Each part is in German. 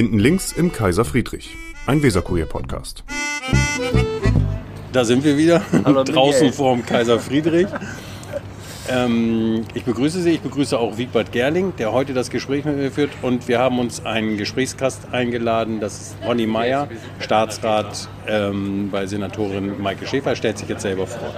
Hinten links im Kaiser Friedrich, ein Weserkurier-Podcast. Da sind wir wieder, Hallo, draußen vorm Kaiser Friedrich. Ähm, ich begrüße Sie, ich begrüße auch Wiegbert Gerling, der heute das Gespräch mit mir führt. Und wir haben uns einen Gesprächsgast eingeladen, das ist Ronny Meyer, Staatsrat ähm, bei Senatorin Maike Schäfer. Er stellt sich jetzt selber vor.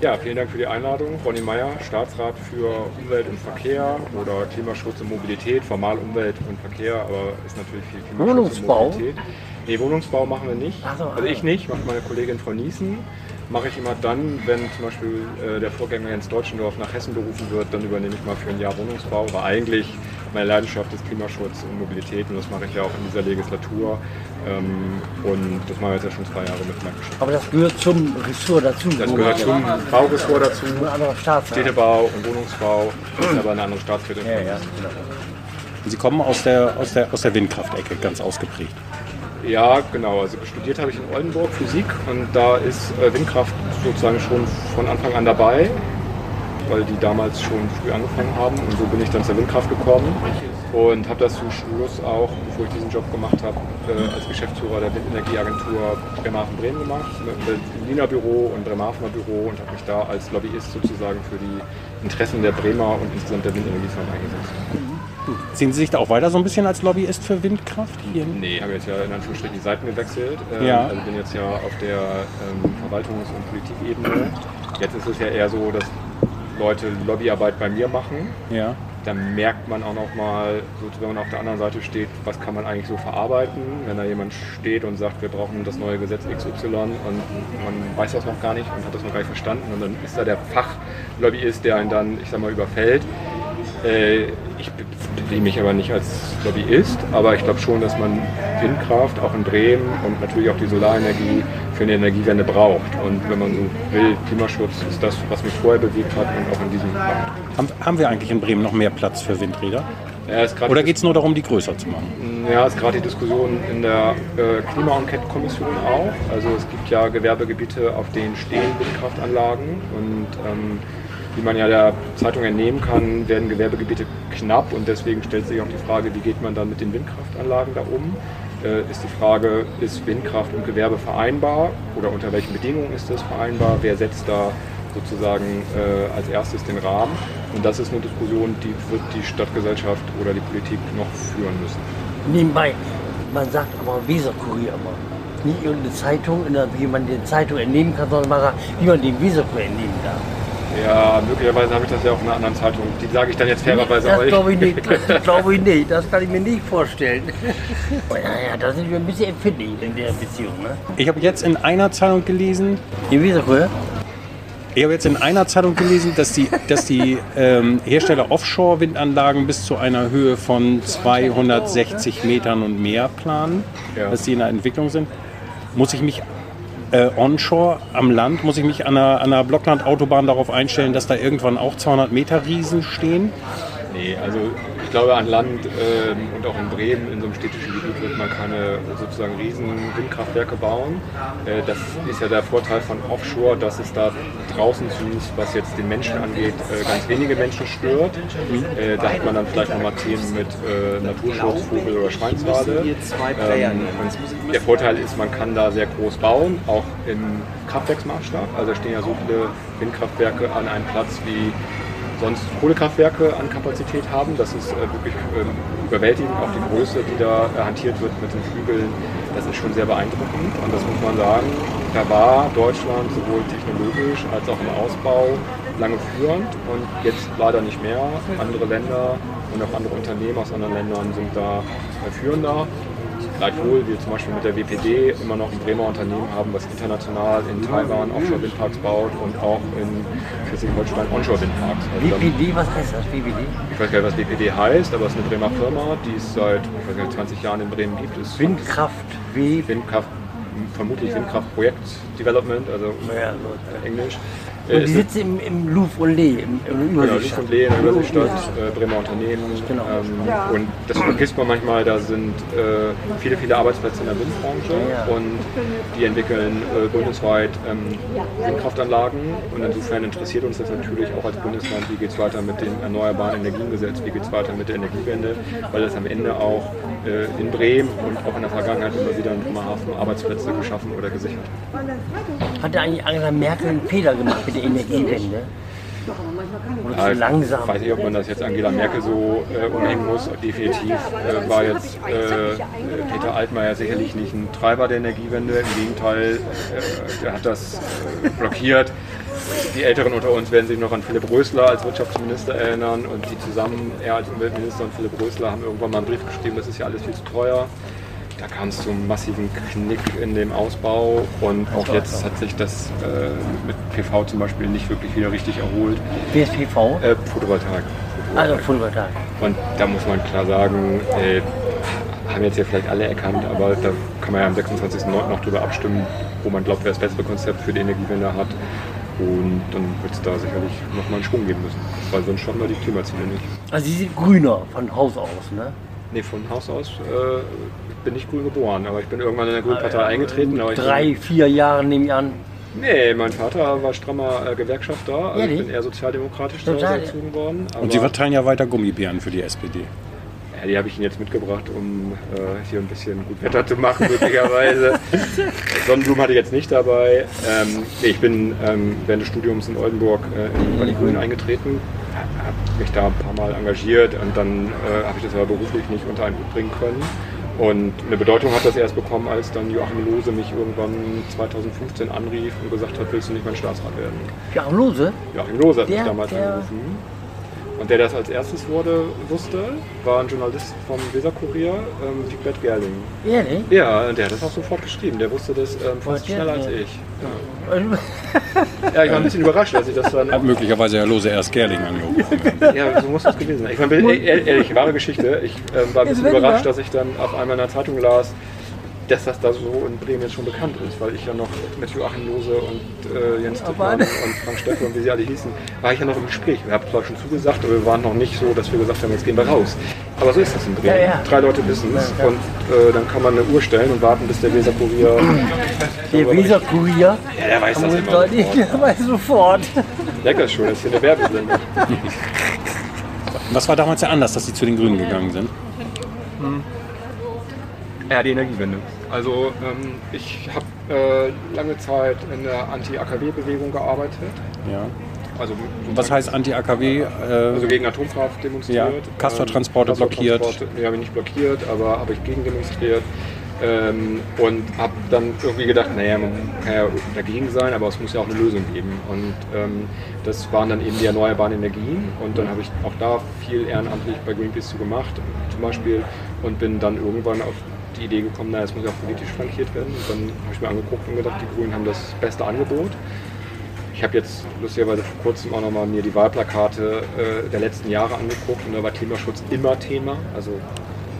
Ja, vielen Dank für die Einladung. Ronny Meyer, Staatsrat für Umwelt und Verkehr oder Klimaschutz und Mobilität. Formal Umwelt und Verkehr, aber ist natürlich viel Klimaschutz Wohnungsbau? und Mobilität. Nee, Wohnungsbau machen wir nicht. Ach so, also ich nicht, macht meine Kollegin Frau Niesen. Mache ich immer dann, wenn zum Beispiel äh, der Vorgänger Jens Deutschendorf nach Hessen berufen wird, dann übernehme ich mal für ein Jahr Wohnungsbau. Aber eigentlich meine Leidenschaft ist Klimaschutz und Mobilität und das mache ich ja auch in dieser Legislatur. Ähm, und das machen wir jetzt ja schon zwei Jahre mit Maike Schäfer. Aber das gehört zum Ressort dazu. Das gehört zum Bauressort dazu. Ein anderer Staatsrat. Städtebau und Wohnungsbau ist aber eine andere Staatsrätin. Ja, ja, genau. Sie kommen aus der, aus der, aus der Windkraftecke, ganz ausgeprägt. Ja, genau. Also studiert habe ich in Oldenburg Physik und da ist äh, Windkraft sozusagen schon von Anfang an dabei, weil die damals schon früh angefangen haben und so bin ich dann zur Windkraft gekommen und habe das zum Schluss auch, bevor ich diesen Job gemacht habe, äh, als Geschäftsführer der Windenergieagentur Bremerhaven-Bremen gemacht, mit dem Berliner Büro und Bremerhavener Büro und habe mich da als Lobbyist sozusagen für die Interessen der Bremer und insgesamt der Windenergiefirmen eingesetzt. Sehen Sie sich da auch weiter so ein bisschen als Lobbyist für Windkraft hier? Nee, habe jetzt ja in Anführungsstrichen die Seiten gewechselt. Ähm, Ja. Also bin jetzt ja auf der ähm, Verwaltungs- und Politikebene. Jetzt ist es ja eher so, dass Leute Lobbyarbeit bei mir machen. Ja. Da merkt man auch noch mal, so, wenn man auf der anderen Seite steht, was kann man eigentlich so verarbeiten. Wenn da jemand steht und sagt, wir brauchen das neue Gesetz XY und man weiß das noch gar nicht und hat das noch gar nicht verstanden und dann ist da der Fachlobbyist, der einen dann, ich sag mal, überfällt. Äh, ich sehe mich aber nicht als Lobbyist, aber ich glaube schon, dass man Windkraft auch in Bremen und natürlich auch die Solarenergie für eine Energiewende braucht. Und wenn man so will, Klimaschutz ist das, was mich vorher bewegt hat und auch in diesem Fall. Haben, haben wir eigentlich in Bremen noch mehr Platz für Windräder? Ja, Oder geht es nur darum, die größer zu machen? Ja, ist gerade die Diskussion in der äh, Klima-Enquete-Kommission auch. Also es gibt ja Gewerbegebiete, auf denen stehen Windkraftanlagen und ähm, wie man ja der Zeitung entnehmen kann, werden Gewerbegebiete knapp und deswegen stellt sich auch die Frage, wie geht man dann mit den Windkraftanlagen da um? Äh, ist die Frage, ist Windkraft und Gewerbe vereinbar oder unter welchen Bedingungen ist das vereinbar? Wer setzt da sozusagen äh, als erstes den Rahmen? Und das ist eine Diskussion, die wird die Stadtgesellschaft oder die Politik noch führen müssen. Nebenbei, man sagt aber Weserkurier immer. Nicht irgendeine Zeitung, wie man die Zeitung entnehmen kann, sondern wie man den Weserkurier entnehmen darf. Ja, möglicherweise habe ich das ja auch in einer anderen Zeitung. Die sage ich dann jetzt fairerweise das euch. glaube ich nicht. Das glaube ich nicht. Das kann ich mir nicht vorstellen. Naja, da sind wir ein bisschen empfindlich in der Beziehung. Ne? Ich habe jetzt in einer Zeitung gelesen, Die Weserkurier? Ich habe jetzt in einer Zeitung gelesen, dass die, dass die ähm, Hersteller Offshore-Windanlagen bis zu einer Höhe von 260 Metern und mehr planen, Ja. dass die in der Entwicklung sind. Muss ich mich äh, onshore am Land, muss ich mich an einer, an einer Blockland-Autobahn darauf einstellen, dass da irgendwann auch 200 Meter Riesen stehen? Nee, also ich glaube an Land ähm, und auch in Bremen, in so einem städtischen Gebiet, wird man keine sozusagen riesen Windkraftwerke bauen. Äh, das ist ja der Vorteil von Offshore, dass es da draußen zumindest, was jetzt den Menschen angeht, äh, ganz wenige Menschen stört. Äh, da hat man dann vielleicht nochmal Themen mit äh, Naturschutz, Vogel- oder Schweinswale. Ähm, der Vorteil ist, man kann da sehr groß bauen, auch im Kraftwerksmaßstab. Also stehen ja so viele Windkraftwerke an einem Platz wie sonst Kohlekraftwerke an Kapazität haben. Das ist äh, wirklich ähm, überwältigend. Auch die Größe, die da äh, hantiert wird mit den Flügeln, das ist schon sehr beeindruckend. Und das muss man sagen, da war Deutschland sowohl technologisch als auch im Ausbau lange führend und jetzt leider nicht mehr. Andere Länder und auch andere Unternehmen aus anderen Ländern sind da äh, führender. Gleichwohl wir zum Beispiel mit der WPD immer noch ein Bremer Unternehmen haben, was international in Taiwan Offshore-Windparks baut und auch in Schleswig-Holstein Onshore-Windparks. Also WPD, was heißt das? WPD? ich weiß gar nicht, was WPD heißt, aber es ist eine Bremer Firma, die es seit nicht, 20 Jahren in Bremen gibt. Windkraft, W. Windkraft vermutlich Windkraftprojekt Development, also Ja, äh, Englisch. Und Äh, die ist sitzen im, im Louvre und Lee, im, im Genau, Überseestadt. und Lee in der Überseestadt, äh, Bremer Unternehmen. Genau. Ähm, Und das vergisst man manchmal, da sind äh, viele, viele Arbeitsplätze in der Windbranche Ja. und die entwickeln äh, bundesweit ähm, Windkraftanlagen. Und insofern interessiert uns das natürlich auch als Bundesland, wie geht es weiter mit dem Erneuerbaren Energiengesetz, wie geht es weiter mit der Energiewende, weil das am Ende auch äh, in Bremen und auch in der Vergangenheit immer wieder in Bremerhaven Arbeitsplätze geschaffen oder gesichert hat. Hat eigentlich Angela Merkel einen Fehler gemacht mit der Energiewende? Ja, ich langsam? weiß nicht, ob man das jetzt Angela Merkel so äh, umhängen muss. Definitiv äh, war jetzt äh, Peter Altmaier sicherlich nicht ein Treiber der Energiewende. Im Gegenteil, äh, er hat das äh, blockiert. Die Älteren unter uns werden sich noch an Philipp Rösler als Wirtschaftsminister erinnern und die zusammen, er als Umweltminister und Philipp Rösler, haben irgendwann mal einen Brief geschrieben, das ist ja alles viel zu teuer. Da kam es zum massiven Knick in dem Ausbau und auch jetzt hat sich das äh, mit PV zum Beispiel nicht wirklich wieder richtig erholt. PSPV? Äh, Photovoltaik. Also Photovoltaik. Und da muss man klar sagen, äh, haben jetzt ja vielleicht alle erkannt, aber da kann man ja am 26.09. noch drüber abstimmen, wo man glaubt, wer das bessere Konzept für die Energiewende hat. Und dann wird es da sicherlich nochmal einen Schwung geben müssen, weil sonst schaffen wir die Klimaziele nicht. Also Sie sind grüner von Haus aus, ne? Nee, von Haus aus äh, bin ich grün geboren, aber ich bin irgendwann in der Grünen Partei eingetreten. Aber ich Drei, vier Jahre nehme ich an. Nee, mein Vater war strammer äh, Gewerkschafter, also ich bin eher sozialdemokratisch Total. erzogen worden. Und Sie verteilen ja weiter Gummibären für die SPD. Ja, die habe ich Ihnen jetzt mitgebracht, um äh, hier ein bisschen gut Wetter zu machen, möglicherweise. Sonnenblumen hatte ich jetzt nicht dabei. Ähm, nee, ich bin ähm, während des Studiums in Oldenburg äh, bei den Grünen eingetreten, habe mich da ein paar Mal engagiert und dann äh, habe ich das aber beruflich nicht unter einen Hut bringen können. Und eine Bedeutung hat das erst bekommen, als dann Joachim Lose mich irgendwann 2015 anrief und gesagt hat, willst du nicht mein Staatsrat werden? Ja, Lose? Joachim Lose hat mich Der- damals der- angerufen. Und der das als erstes wurde, wusste, war ein Journalist vom Weserkurier, ähm, Wigbert Gerling. Ehrlich? Ja, und der hat das auch sofort geschrieben. Der wusste das ähm, fast Ja, schneller als ja. ich. Ja, ich war ein bisschen überrascht, als ich das dann. Hat möglicherweise Herr Lose erst Gerling angerufen. Ja, so muss das gewesen sein. Ich meine, ehrlich, ehrlich, wahre Geschichte. Ich ähm, war ein bisschen Jetzt wenn überrascht, dass ich dann auf einmal in der Zeitung las, dass das da so in Bremen jetzt schon bekannt ist, weil ich ja noch mit Joachim Lose und äh, Jens Tippmann und Frank Steffe und wie sie alle hießen, war ich ja noch im Gespräch. Wir haben zwar schon zugesagt, aber wir waren noch nicht so, dass wir gesagt haben, jetzt gehen wir raus. Aber so ist das in Bremen. Ja, ja. Drei Leute wissen es und äh, dann kann man eine Uhr stellen und warten, bis der Weserkurier... Der Weser-Kurier? Ja, der weiß das immer sofort. der weiß sofort. Lecker ist schon, das ist hier eine Werbesendung. Was war damals ja anders, dass Sie zu den Grünen gegangen sind? Ja, die Energiewende. Also ähm, ich habe äh, lange Zeit in der Anti-AKW-Bewegung gearbeitet. Ja. Also Was heißt Anti-AKW? Äh, Also gegen Atomkraft demonstriert. Ja, Castortransporte blockiert. Nee, habe ich nicht blockiert, aber habe ich gegen demonstriert. Ähm, und habe dann irgendwie gedacht, naja, man kann ja dagegen sein, aber es muss ja auch eine Lösung geben. Und ähm, das waren dann eben die erneuerbaren Energien. Und dann habe ich auch da viel ehrenamtlich bei Greenpeace zu gemacht, zum Beispiel. Und bin dann irgendwann auf die Idee gekommen, naja, es muss ja auch politisch flankiert werden. Und dann habe ich mir angeguckt und gedacht, die Grünen haben das beste Angebot. Ich habe jetzt lustigerweise vor kurzem auch nochmal mir die Wahlplakate äh, der letzten Jahre angeguckt und da war Klimaschutz immer Thema, also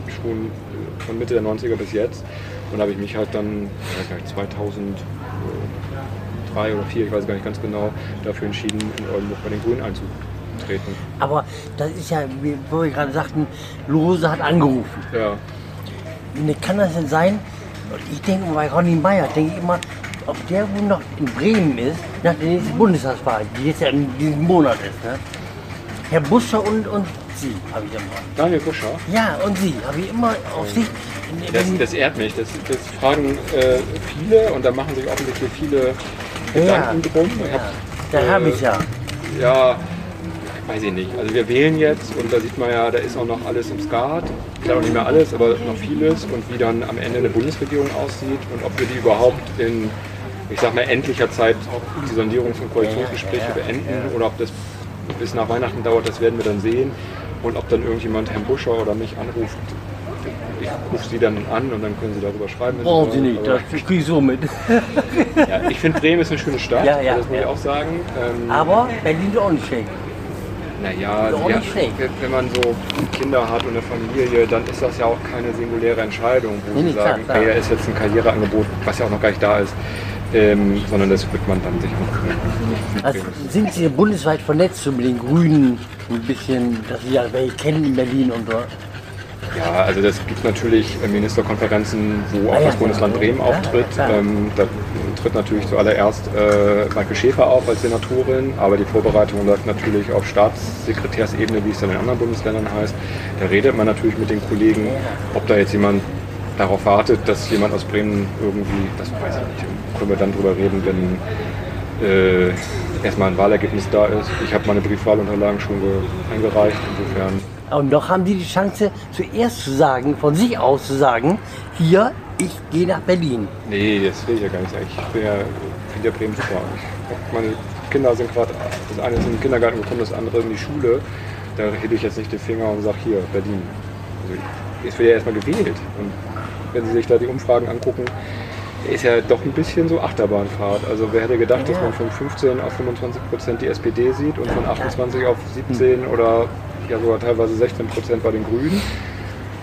schon äh, von Mitte der 90er bis jetzt. Und da habe ich mich halt dann, ich weiß gar nicht, 2003 oder 2004, ich weiß gar nicht ganz genau, dafür entschieden, in Oldenburg bei den Grünen einzutreten. Aber das ist ja, wie wo wir gerade sagten, Lose hat angerufen. Ja, Wie kann das denn sein? Ich denke bei Ronny Meyer, denke ich immer, ob der wohl noch in Bremen ist, nach der nächsten Bundestagswahl, die jetzt ja in diesem Monat ist. Ne? Herr Buscher und, und Sie, habe ich immer. Daniel Buscher. Ja, und Sie, habe ich immer auf Sicht. Das, das ehrt mich. Das, das fragen äh, viele und da machen sich offensichtlich viele Gedanken drum. Ich ja, hab, da äh, habe ich ja. Ja, weiß ich nicht. Also wir wählen jetzt und da sieht man ja, da ist auch noch alles im Skat. Klar noch nicht mehr alles, aber noch vieles und wie dann am Ende eine Bundesregierung aussieht und ob wir die überhaupt in, ich sag mal, endlicher Zeit die Sondierungs- und Koalitionsgespräche beenden oder ob das bis nach Weihnachten dauert, das werden wir dann sehen. Und ob dann irgendjemand Herrn Buscher oder mich anruft, ich rufe sie dann an und dann können sie darüber schreiben. Brauchen Sie nicht, das kriege ich so mit. ja, ich finde Bremen ist eine schöne Stadt, Ja, ja, das muss ich auch sagen. Ähm, Aber Berlin ist auch nicht schlecht. Naja, schlecht. wenn- man so Kinder hat und eine Familie, dann ist das ja auch keine singuläre Entscheidung, wo Nee, sie klar, sagen, klar. ey, da ist jetzt ein Karriereangebot, was ja auch noch gar nicht da ist, ähm, sondern das wird man dann sich auch Also sind Sie bundesweit vernetzt so mit den Grünen ein bisschen, dass Sie ja welche kennen in Berlin und so? Ja, also das gibt natürlich äh, Ministerkonferenzen, wo Ah auch ja, das Bundesland Bremen auftritt. Ähm, da tritt natürlich zuallererst äh, Michael Schäfer auf als Senatorin, aber die Vorbereitung läuft natürlich auf Staatssekretärsebene, wie es dann in anderen Bundesländern heißt. Da redet man natürlich mit den Kollegen, ob da jetzt jemand darauf wartet, dass jemand aus Bremen irgendwie, das weiß ich nicht, können wir dann drüber reden, wenn äh, erstmal ein Wahlergebnis da ist. Ich habe meine Briefwahlunterlagen schon ge- eingereicht, insofern Und doch haben Sie die Chance, zuerst zu sagen, von sich aus zu sagen, hier, ich gehe nach Berlin. Nee, das will ich ja gar nicht sagen. Ich bin ja, ja Bremen super. Meine Kinder sind gerade, das eine ist in den Kindergarten gekommen, das andere in die Schule. Da hebe ich jetzt nicht den Finger und sage, hier, Berlin. Also ich- es wird ja erstmal gewählt. Und wenn Sie sich da die Umfragen angucken, ist ja doch ein bisschen so Achterbahnfahrt. Also wer hätte gedacht, dass Ja. man von 15 auf 25 Prozent die SPD sieht und von 28 auf 17 oder ja sogar teilweise 16 Prozent bei den Grünen.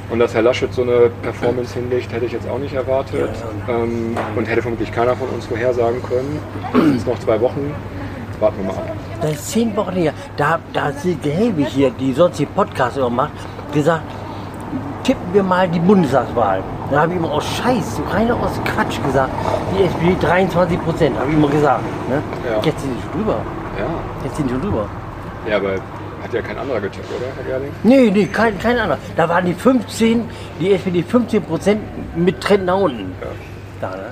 Und dass Herr Laschet so eine Performance hinlegt, hätte ich jetzt auch nicht erwartet. Ähm, und hätte vermutlich keiner von uns vorhersagen können. Es sind noch zwei Wochen. Warten wir mal ab. Das ist zehn Wochen her. Da, da hat Silke Helwig hier, die sonst die Podcasts immer macht, gesagt, tippen wir mal die Bundestagswahl. Da habe ich immer aus Scheiß, so rein aus Quatsch gesagt, die SPD 23 Prozent, habe ich immer gesagt. Ne? Ja. Jetzt sind die schon drüber. Ja. Jetzt sind die schon drüber. Ja, aber hat ja kein anderer getippt, oder, Herr Gerling? Nee, nee, kein, kein anderer. Da waren die 15, die SPD 15 Prozent mit Trend nach unten. Ja. Da, ne?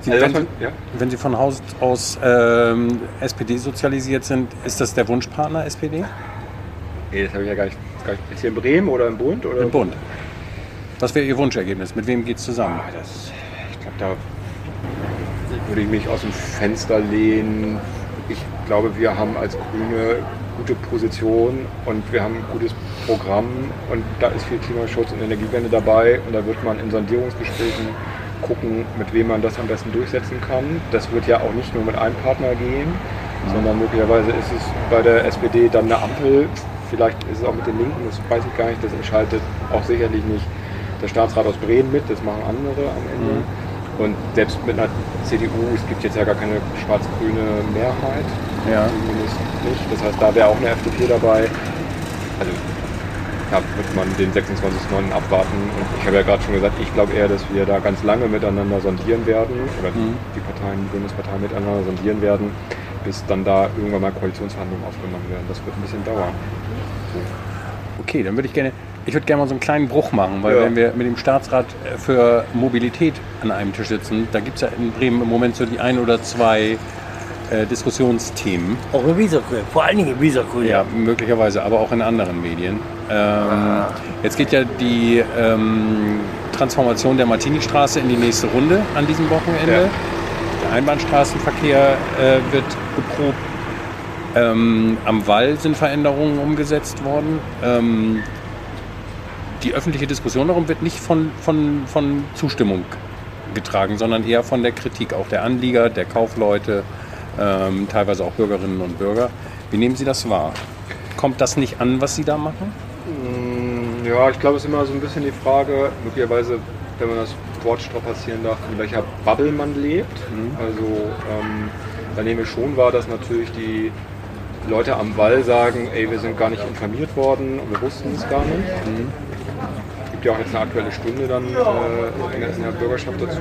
Sie, Also, wenn, man- ja? wenn Sie von Haus aus ähm, SPD sozialisiert sind, ist das der Wunschpartner SPD? Nee, das habe ich ja gar nicht, gar nicht. Ist hier in Bremen oder im Bund? Oder? Im Bund. Was wäre Ihr Wunschergebnis? Mit wem geht es zusammen? Ah, das, ich glaube, da würde ich mich aus dem Fenster lehnen. Ich glaube, wir haben als Grüne gute Position und wir haben ein gutes Programm und da ist viel Klimaschutz und Energiewende dabei und da wird man in Sondierungsgesprächen gucken, mit wem man das am besten durchsetzen kann. Das wird ja auch nicht nur mit einem Partner gehen, sondern möglicherweise ist es bei der SPD dann eine Ampel. Vielleicht ist es auch mit den Linken, das weiß ich gar nicht. Das entscheidet auch sicherlich nicht der Staatsrat aus Bremen mit, das machen andere am Ende. Und selbst mit einer CDU, es gibt jetzt ja gar keine schwarz-grüne Mehrheit, Ja. zumindest nicht. Das heißt, da wäre auch eine FDP dabei. Also da wird man den 26.09. abwarten. Und ich habe ja gerade schon gesagt, ich glaube eher, dass wir da ganz lange miteinander sondieren werden oder die Parteien, die Bundesparteien miteinander sondieren werden, bis dann da irgendwann mal Koalitionsverhandlungen aufgenommen werden. Das wird ein bisschen dauern. Okay, dann würde ich gerne, ich würde gerne mal so einen kleinen Bruch machen, weil Ja. wenn wir mit dem Staatsrat äh, für Mobilität an einem Tisch sitzen, da gibt es ja in Bremen im Moment so die ein oder zwei äh, Diskussionsthemen. Auch in Wesergrün, vor allen Dingen in Wesergrün. Ja, möglicherweise, aber auch in anderen Medien. Ähm, Jetzt geht ja die ähm, Transformation der Martini-Straße in die nächste Runde an diesem Wochenende. Ja. Der Einbahnstraßenverkehr äh, wird geprobt. Ähm, am Wall sind Veränderungen umgesetzt worden. Die öffentliche Diskussion darum wird nicht von, von, von Zustimmung getragen, sondern eher von der Kritik auch der Anlieger, der Kaufleute, ähm, teilweise auch Bürgerinnen und Bürger. Wie nehmen Sie das wahr? Kommt das nicht an, was Sie da machen? Mm, Ja, ich glaube, es ist immer so ein bisschen die Frage, möglicherweise, wenn man das Wort strapazieren darf, in welcher Bubble man lebt. Also, ähm, da nehme ich schon wahr, dass natürlich die Leute am Wall sagen, ey, wir sind gar nicht informiert worden und wir wussten es gar nicht. Es gibt ja auch jetzt eine aktuelle Stunde dann äh, in, der, in der Bürgerschaft dazu.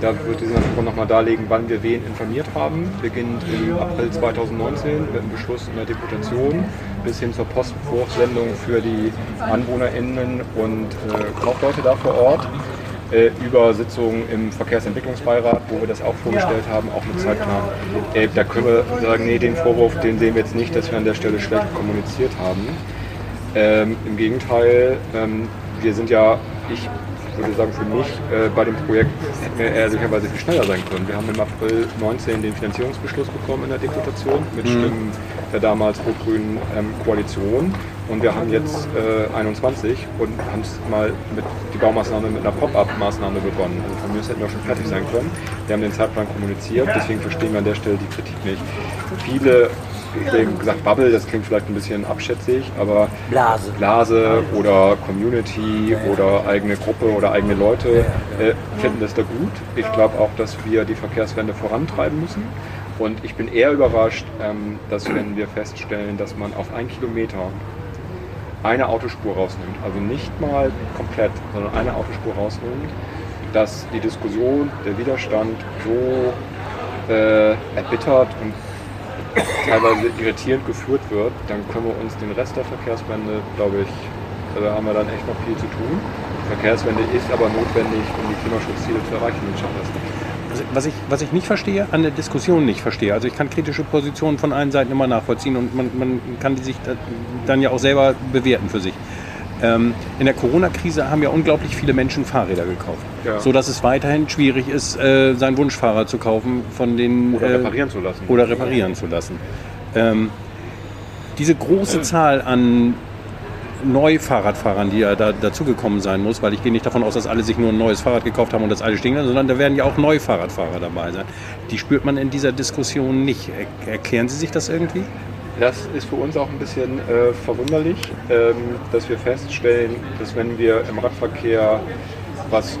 Da wird die Senatorin nochmal darlegen, wann wir wen informiert haben. Beginnt im April 2019 mit einem Beschluss in der Deputation bis hin zur Postwurfsendung für die AnwohnerInnen und äh, Kaufleute da vor Ort. Äh, über Sitzungen im Verkehrsentwicklungsbeirat, wo wir das auch vorgestellt haben, auch mit Zeitplan. Äh, da können wir sagen, nee, den Vorwurf, den sehen wir jetzt nicht, dass wir an der Stelle schlecht kommuniziert haben. Ähm, Im Gegenteil, ähm, wir sind ja, ich würde sagen für mich, äh, bei dem Projekt hätten wir ehrlicherweise viel schneller sein können. Wir haben im April 19 den Finanzierungsbeschluss bekommen in der Deputation mit Stimmen der damals rot-grünen ähm, Koalition. Und wir haben jetzt äh, 21 und haben mal mit die Baumaßnahme mit einer Pop-up-Maßnahme begonnen. Also von mir aus hätten wir schon fertig sein können. Wir haben den Zeitplan kommuniziert, deswegen verstehen wir an der Stelle die Kritik nicht. Viele eben gesagt, Bubble, das klingt vielleicht ein bisschen abschätzig, aber Blase. Blase oder Community oder eigene Gruppe oder eigene Leute äh, finden das da gut. Ich glaube auch, dass wir die Verkehrswende vorantreiben müssen. Und ich bin eher überrascht, ähm, dass wenn wir feststellen, dass man auf ein Kilometer eine Autospur rausnimmt, also nicht mal komplett, sondern eine Autospur rausnimmt, dass die Diskussion, der Widerstand so äh, erbittert und teilweise irritierend geführt wird, dann können wir uns den Rest der Verkehrswende, glaube ich, da haben wir dann echt noch viel zu tun. Verkehrswende ist aber notwendig, um die Klimaschutzziele zu erreichen. Wir schaffen das nicht. Was ich, was ich nicht verstehe, an der Diskussion nicht verstehe. Also ich kann kritische Positionen von allen Seiten immer nachvollziehen und man, man kann die sich dann ja auch selber bewerten für sich. Ähm, in der Corona-Krise haben ja unglaublich viele Menschen Fahrräder gekauft, Ja. so dass es weiterhin schwierig ist, äh, seinen Wunschfahrrad zu kaufen, von den Oder äh, reparieren zu lassen. oder reparieren zu lassen. Ähm, diese große Zahl an Neufahrradfahrern, die ja da, dazugekommen sein muss, weil ich gehe nicht davon aus, dass alle sich nur ein neues Fahrrad gekauft haben und das alte stehen lassen, sondern da werden ja auch Neufahrradfahrer dabei sein. Die spürt man in dieser Diskussion nicht. Er erklären Sie sich das irgendwie? Das ist für uns auch ein bisschen äh, verwunderlich, ähm, dass wir feststellen, dass wenn wir im Radverkehr was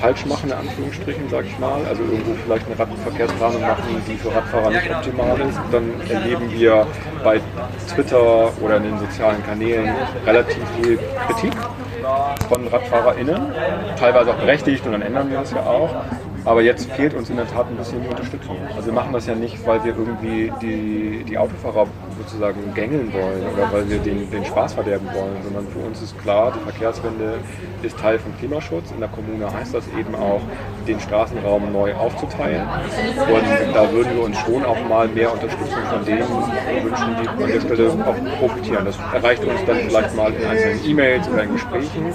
falsch machen, in Anführungsstrichen, sage ich mal, also irgendwo vielleicht eine Radverkehrsplanung machen, die für Radfahrer nicht optimal ist, dann erleben wir bei Twitter oder in den sozialen Kanälen relativ viel Kritik von RadfahrerInnen, teilweise auch berechtigt und dann ändern wir es ja auch. Aber jetzt fehlt uns in der Tat ein bisschen die Unterstützung. Also wir machen das ja nicht, weil wir irgendwie die, die Autofahrer sozusagen gängeln wollen oder weil wir den, den Spaß verderben wollen, sondern für uns ist klar, die Verkehrswende ist Teil vom Klimaschutz. In der Kommune heißt das eben auch, den Straßenraum neu aufzuteilen. Und da würden wir uns schon auch mal mehr Unterstützung von denen wünschen, die an der Stelle auch profitieren. Das erreicht uns dann vielleicht mal in einzelnen E-Mails oder in Gesprächen.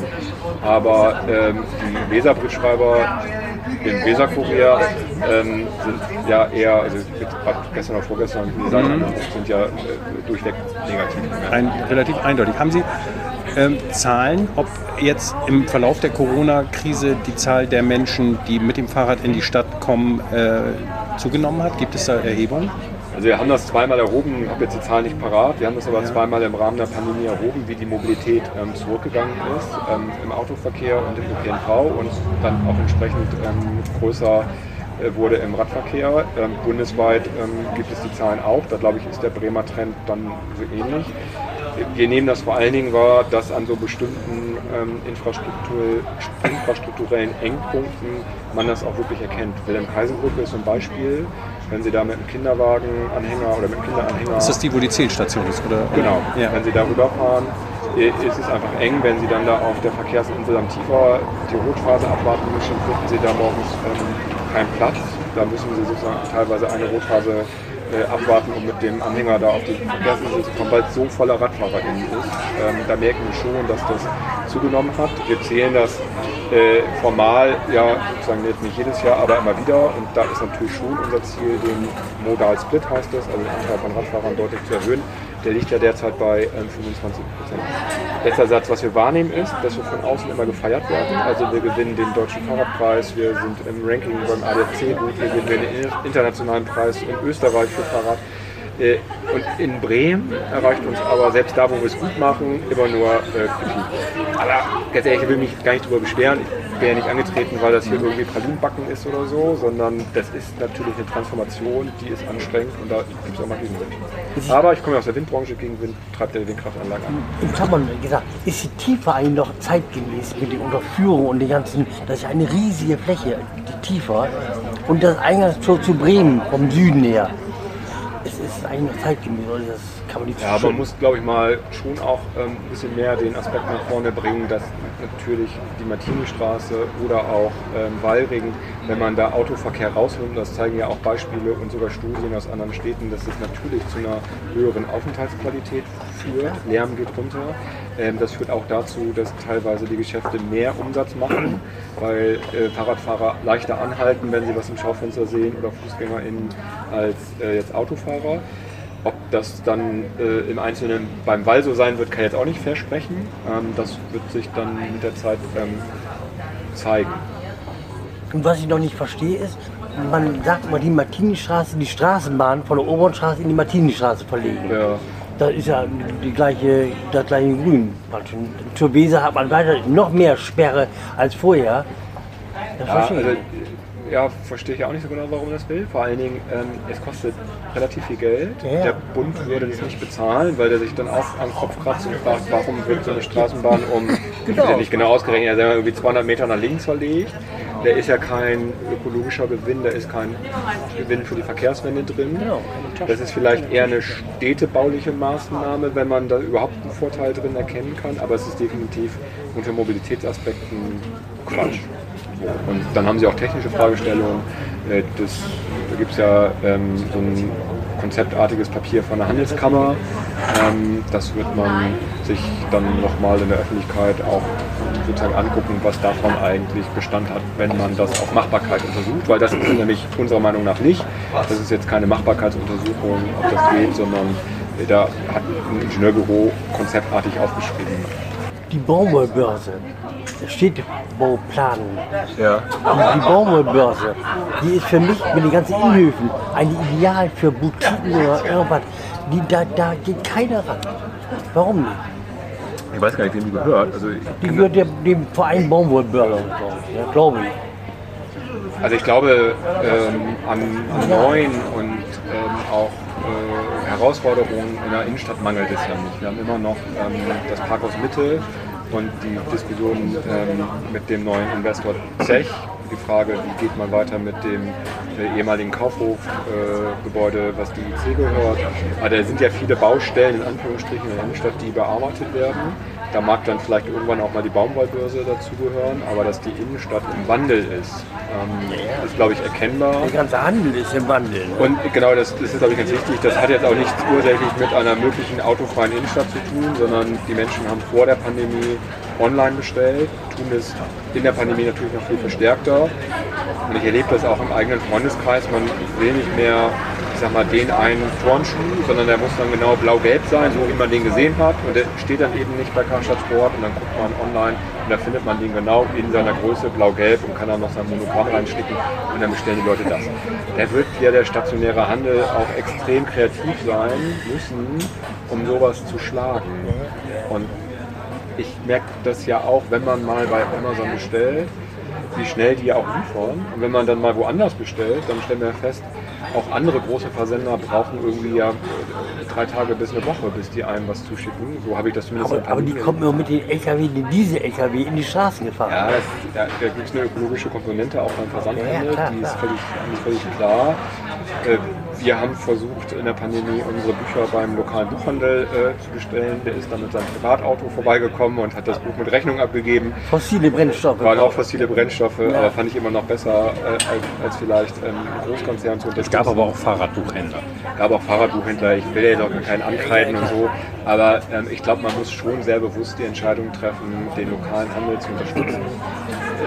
Aber ähm, die Weserbriefschreiber im Weserkurier ähm, sind ja eher, also gestern oder vorgestern, wie gesagt, sind ja äh, durchweg negativ. Ein, relativ eindeutig. Haben Sie ähm, Zahlen, ob jetzt im Verlauf der Corona-Krise die Zahl der Menschen, die mit dem Fahrrad in die Stadt kommen, äh, zugenommen hat? Gibt es da Erhebungen? Also wir haben das zweimal erhoben, ich habe jetzt die Zahl nicht parat, wir haben das aber zweimal im Rahmen der Pandemie erhoben, wie die Mobilität ähm, zurückgegangen ist ähm, im Autoverkehr und im ÖPNV und dann auch entsprechend ähm, größer wurde im Radverkehr. Ähm, bundesweit ähm, gibt es die Zahlen auch, da glaube ich ist der Bremer Trend dann so ähnlich. Wir nehmen das vor allen Dingen wahr, dass an so bestimmten ähm, Infrastruktur, infrastrukturellen Engpunkten man das auch wirklich erkennt. Wilhelm-Kaisenbrücke ist so ein Beispiel. Wenn Sie da mit einem Kinderwagenanhänger oder mit einem Kinderanhänger Ist das die, wo die Zählstation ist? Oder? Genau, Ja. wenn Sie da rüberfahren, äh, ist es einfach eng. Wenn Sie dann da auf der Verkehrsinsel am Tiefer die Rotphase abwarten müssen, finden Sie da morgens keinen Platz. Da müssen Sie sozusagen teilweise eine Rotphase äh, abwarten, um mit dem Anhänger da auf die Verkehrsinsel zu kommen, weil es so voller RadfahrerInnen ist. Ähm, da merken wir schon, dass das zugenommen hat. Wir zählen das äh, formal, ja, sozusagen nicht jedes Jahr, aber immer wieder. Und da ist natürlich schon unser Ziel, den Modal Split heißt das, also den Anteil von Radfahrern deutlich zu erhöhen. Der liegt ja derzeit bei ähm, 25 Prozent. Letzter Satz, was wir wahrnehmen, ist, dass wir von außen immer gefeiert werden. Also wir gewinnen den deutschen Fahrradpreis, wir sind im Ranking beim ADAC gut, wir gewinnen den internationalen Preis in Österreich für Fahrrad. Äh, Und in Bremen erreicht uns aber selbst da, wo wir es gut machen, immer nur äh, Kritik. Aber ganz ehrlich, ich will mich gar nicht darüber beschweren. Ich bin ja nicht angetreten, weil das hier irgendwie Pralinenbacken ist oder so, sondern das ist natürlich eine Transformation, die ist anstrengend und da gibt es auch mal Gegenwind. Aber ich komme ja aus der Windbranche, Gegenwind treibt der Windkraftanlagen an. Jetzt hat man gesagt, ist die Tiefe eigentlich noch zeitgemäß mit der Unterführung und den ganzen, das ist eine riesige Fläche, die Tiefer und das Eingangstor zu Bremen vom Süden her. Es ist eigentlich noch zeitgemäß, oder das kann man nicht Ja, man muss, glaube ich, mal schon auch ähm, ein bisschen mehr den Aspekt nach vorne bringen, dass natürlich die Martini-Straße oder auch ähm, Wallring, wenn man da Autoverkehr rausnimmt, das zeigen ja auch Beispiele und sogar Studien aus anderen Städten, dass es natürlich zu einer höheren Aufenthaltsqualität führt. Lärm geht runter. Ähm, das führt auch dazu, dass teilweise die Geschäfte mehr Umsatz machen, weil äh, Fahrradfahrer leichter anhalten, wenn sie was im Schaufenster sehen oder FußgängerInnen als äh, jetzt Autofahrer. Ob das dann äh, im Einzelnen beim Wall so sein wird, kann ich jetzt auch nicht versprechen. Ähm, das wird sich dann mit der Zeit ähm, zeigen. Und was ich noch nicht verstehe ist, man sagt mal die Martini-Straße, die Straßenbahn von der Obernstraße in die Martini-Straße verlegen. Ja. Das ist ja die gleiche, das gleiche Grün. Zur Weser hat man weiter noch mehr Sperre als vorher. Das Ja, verstehe also, ich. Ja, verstehe ich auch nicht so genau, warum das will. Vor allen Dingen, ähm, es kostet relativ viel Geld. Ja. Der Bund würde das nicht bezahlen, weil der sich dann auch am Kopf kratzt und fragt, warum wird so eine Straßenbahn um, Genau. ist ja nicht genau ausgerechnet, wir irgendwie 200 Meter nach links verlegt. Da ist ja kein ökologischer Gewinn, da ist kein Gewinn für die Verkehrswende drin. Genau. Das ist vielleicht eher eine städtebauliche Maßnahme, wenn man da überhaupt einen Vorteil drin erkennen kann, aber es ist definitiv unter Mobilitätsaspekten Quatsch. Und dann haben sie auch technische Fragestellungen. Äh, Das, da gibt es ja ähm, so ein konzeptartiges Papier von der Handelskammer. Ähm, das wird man sich dann nochmal in der Öffentlichkeit auch sozusagen angucken, was davon eigentlich Bestand hat, wenn man das auf Machbarkeit untersucht, weil das ist nämlich unserer Meinung nach nicht. Das ist jetzt keine Machbarkeitsuntersuchung, ob das geht, sondern da hat ein Ingenieurbüro konzeptartig aufgeschrieben. Die Baumwollbörse, Städtebauplanung. Ja. Die, die Baumwollbörse, die ist für mich mit den ganzen Innenhöfen ein Ideal für Boutiquen oder irgendwas. Die, da, da geht keiner ran. Warum nicht? Ich weiß gar nicht, wem die gehört. Also Die gehört dem, dem Verein Baumwollbörse, glaube ich. Ja, glaube ich. Also ich glaube, ähm, an, an neuen und ähm, auch Herausforderungen in der Innenstadt mangelt es ja nicht. Wir haben immer noch ähm, das Parkhaus Mitte und die Diskussion ähm, mit dem neuen Investor Zech. Die Frage, wie geht man weiter mit dem äh, ehemaligen Kaufhofgebäude, äh, was die IC gehört. Aber da sind ja viele Baustellen in Anführungsstrichen in der Innenstadt, die bearbeitet werden. Da mag dann vielleicht irgendwann auch mal die Baumwollbörse dazugehören, aber dass die Innenstadt im Wandel ist, ähm, ist glaube ich erkennbar. Der ganze Handel ist im Wandel. Ne? Und genau, das, das ist, glaube ich, ganz wichtig. Das hat jetzt auch nichts ursächlich mit einer möglichen autofreien Innenstadt zu tun, sondern die Menschen haben vor der Pandemie online bestellt, tun es in der Pandemie natürlich noch viel verstärkter. Und ich erlebe das auch im eigenen Freundeskreis. Man will nicht mehr, sag mal, den einen Turnschuh, sondern der muss dann genau blau-gelb sein, so wie man den gesehen hat. Und der steht dann eben nicht bei Karstadt Sport und dann guckt man online und da findet man den genau in seiner Größe blau-gelb und kann dann noch sein Monogramm reinsticken und dann bestellen die Leute das. Da wird ja der stationäre Handel auch extrem kreativ sein müssen, um sowas zu schlagen. Und ich merke das ja auch, wenn man mal bei Amazon bestellt, wie schnell die ja auch liefern. Und wenn man dann mal woanders bestellt, dann stellen wir fest, auch andere große Versender brauchen irgendwie ja drei Tage bis eine Woche, bis die einem was zuschicken. So habe ich das zumindest Aber, aber die kommen immer mit den LKW, die Diesel-LKW in die Straßen gefahren. Ja, das, da, da gibt es eine ökologische Komponente auch beim Versandhandel, Ja, klar, die, ist völlig, die ist völlig klar. Äh, wir haben versucht in der Pandemie unsere Bücher beim lokalen Buchhandel äh, zu bestellen. Der ist dann mit seinem Privatauto vorbeigekommen und hat das Buch mit Rechnung abgegeben. Fossile Brennstoffe. Waren auch fossile Brennstoffe, aber fand ich immer noch besser äh, als, als vielleicht ähm, ein Großkonzern zu unterstützen. Es gab aber auch Fahrradbuchhändler. gab auch Fahrradbuchhändler, ich will ja jetzt auch keinen ankreiden und so, aber ähm, ich glaube, man muss schon sehr bewusst die Entscheidung treffen, den lokalen Handel zu unterstützen.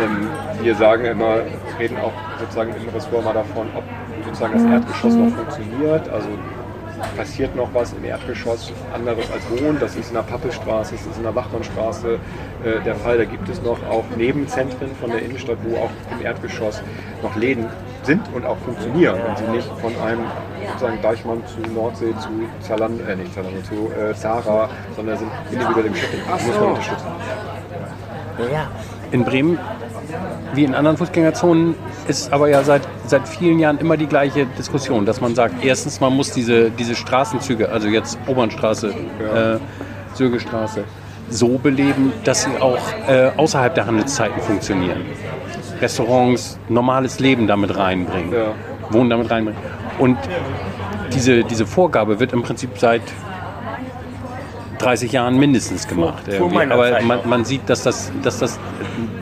Ähm, wir sagen immer, reden auch sozusagen im Ressort mal davon, ob sozusagen das Erdgeschoss noch funktioniert, also passiert noch was im Erdgeschoss anderes als Wohnen. Das ist in der Pappelstraße, das ist in der Wachmannstraße äh, der Fall. Da gibt es noch auch Nebenzentren von der Innenstadt, wo auch im Erdgeschoss noch Läden sind und auch funktionieren und sie nicht von einem sozusagen Deichmann zu Nordsee zu Zalando, äh nicht Zalando, zu äh, Zara, sondern sind individuell im Shipping. Das muss man unterstützen. Ja. In Bremen, wie in anderen Fußgängerzonen, ist aber ja seit, seit vielen Jahren immer die gleiche Diskussion, dass man sagt, erstens, man muss diese, diese Straßenzüge, also jetzt Obernstraße, äh, Sögestraße, so beleben, dass sie auch äh, außerhalb der Handelszeiten funktionieren. Restaurants, normales Leben damit reinbringen, Ja. Wohnen damit reinbringen. Und diese, diese Vorgabe wird im Prinzip seit 30 Jahren mindestens gemacht. vor meiner Aber man, man sieht, dass das, dass das,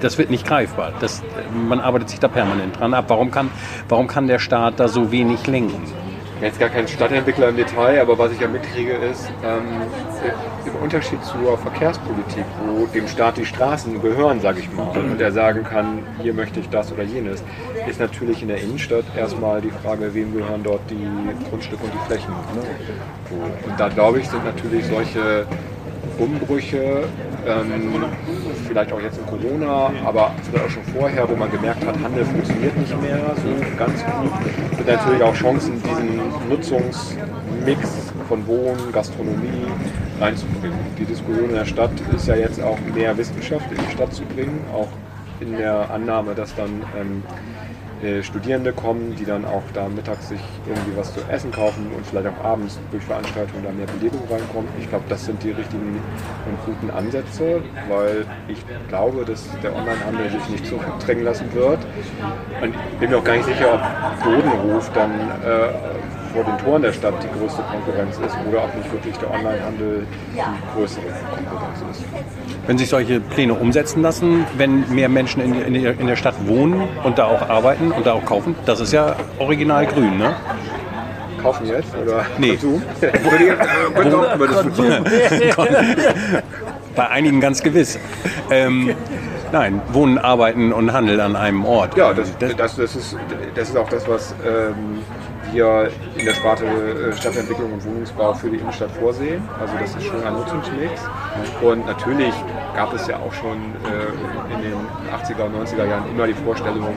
das wird nicht greifbar. Das, man arbeitet sich da permanent dran ab. Warum kann, warum kann der Staat da so wenig lenken? Jetzt gar kein Stadtentwickler im Detail, aber was ich ja mitkriege ist, ähm, im Unterschied zur Verkehrspolitik, wo dem Staat die Straßen gehören, sage ich mal, und er sagen kann, hier möchte ich das oder jenes, ist natürlich in der Innenstadt erstmal die Frage, wem gehören dort die Grundstücke und die Flächen. Ne? Und da glaube ich, sind natürlich solche Umbrüche, ähm, vielleicht auch jetzt in Corona, aber vielleicht auch schon vorher, wo man gemerkt hat, Handel funktioniert nicht mehr so ganz gut, sind natürlich auch Chancen, diesen Nutzungsmix von Wohnen, Gastronomie reinzubringen. Die Diskussion in der Stadt ist ja jetzt auch mehr Wissenschaft in die Stadt zu bringen, auch in der Annahme, dass dann ähm, äh, Studierende kommen, die dann auch da mittags sich irgendwie was zu essen kaufen und vielleicht auch abends durch Veranstaltungen da mehr Belebung reinkommt. Ich glaube, das sind die richtigen und guten Ansätze, weil ich glaube, dass der Onlinehandel sich nicht zurückdrängen lassen wird. Und ich bin mir auch gar nicht sicher, ob Bodenruf dann äh, vor den Toren der Stadt die größte Konkurrenz ist oder ob nicht wirklich der Onlinehandel die größere Konkurrenz ist. Wenn sich solche Pläne umsetzen lassen, wenn mehr Menschen in, in, in der Stadt wohnen und da auch arbeiten und da auch kaufen, das ist ja original grün, ne? Kaufen jetzt oder Nee. Bei einigen ganz gewiss. Ähm, nein, wohnen, arbeiten und Handel an einem Ort. Ja, das, das, das, ist, das ist auch das, was ähm, wir in der Sparte äh, Stadtentwicklung und Wohnungsbau für die Innenstadt vorsehen. Also das ist schon ein Nutzungsmix. Und natürlich gab es ja auch schon äh, in den 80er und 90er Jahren immer die Vorstellung,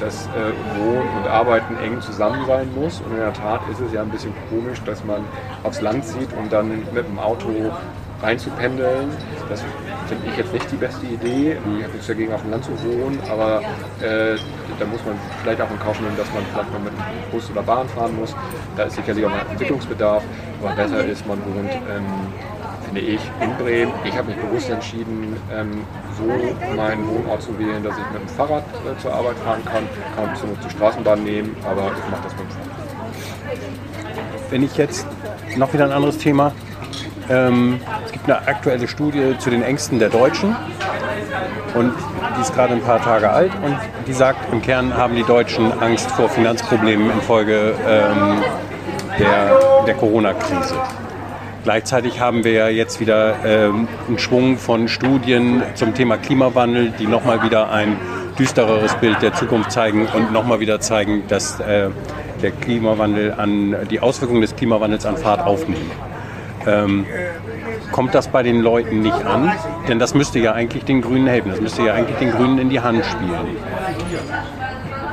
dass äh, Wohnen und Arbeiten eng zusammen sein muss. Und in der Tat ist es ja ein bisschen komisch, dass man aufs Land zieht und dann mit dem Auto reinzupendeln. Das finde ich jetzt nicht die beste Idee. Ich habe nichts dagegen, auf dem Land zu wohnen, aber äh, da muss man vielleicht auch in Kauf nehmen, dass man vielleicht mal mit Bus oder Bahn fahren muss. Da ist sicherlich auch ein Entwicklungsbedarf, aber besser ist, man wohnt, ähm, finde ich, in Bremen. Ich habe mich bewusst entschieden, ähm, so meinen Wohnort zu wählen, dass ich mit dem Fahrrad äh, zur Arbeit fahren kann. Kann zur Not die Straßenbahn nehmen, aber ich mache das mit dem Fahrrad. Wenn ich jetzt noch wieder ein anderes Thema. Ähm, es gibt eine aktuelle Studie zu den Ängsten der Deutschen und die ist gerade ein paar Tage alt und die sagt, im Kern haben die Deutschen Angst vor Finanzproblemen infolge ähm, der, der Corona-Krise. Gleichzeitig haben wir ja jetzt wieder ähm, einen Schwung von Studien zum Thema Klimawandel, die nochmal wieder ein düstereres Bild der Zukunft zeigen und nochmal wieder zeigen, dass äh, der Klimawandel an die Auswirkungen des Klimawandels an Fahrt aufnehmen. Ähm, kommt das bei den Leuten nicht an? Denn das müsste ja eigentlich den Grünen helfen. Das müsste ja eigentlich den Grünen in die Hand spielen.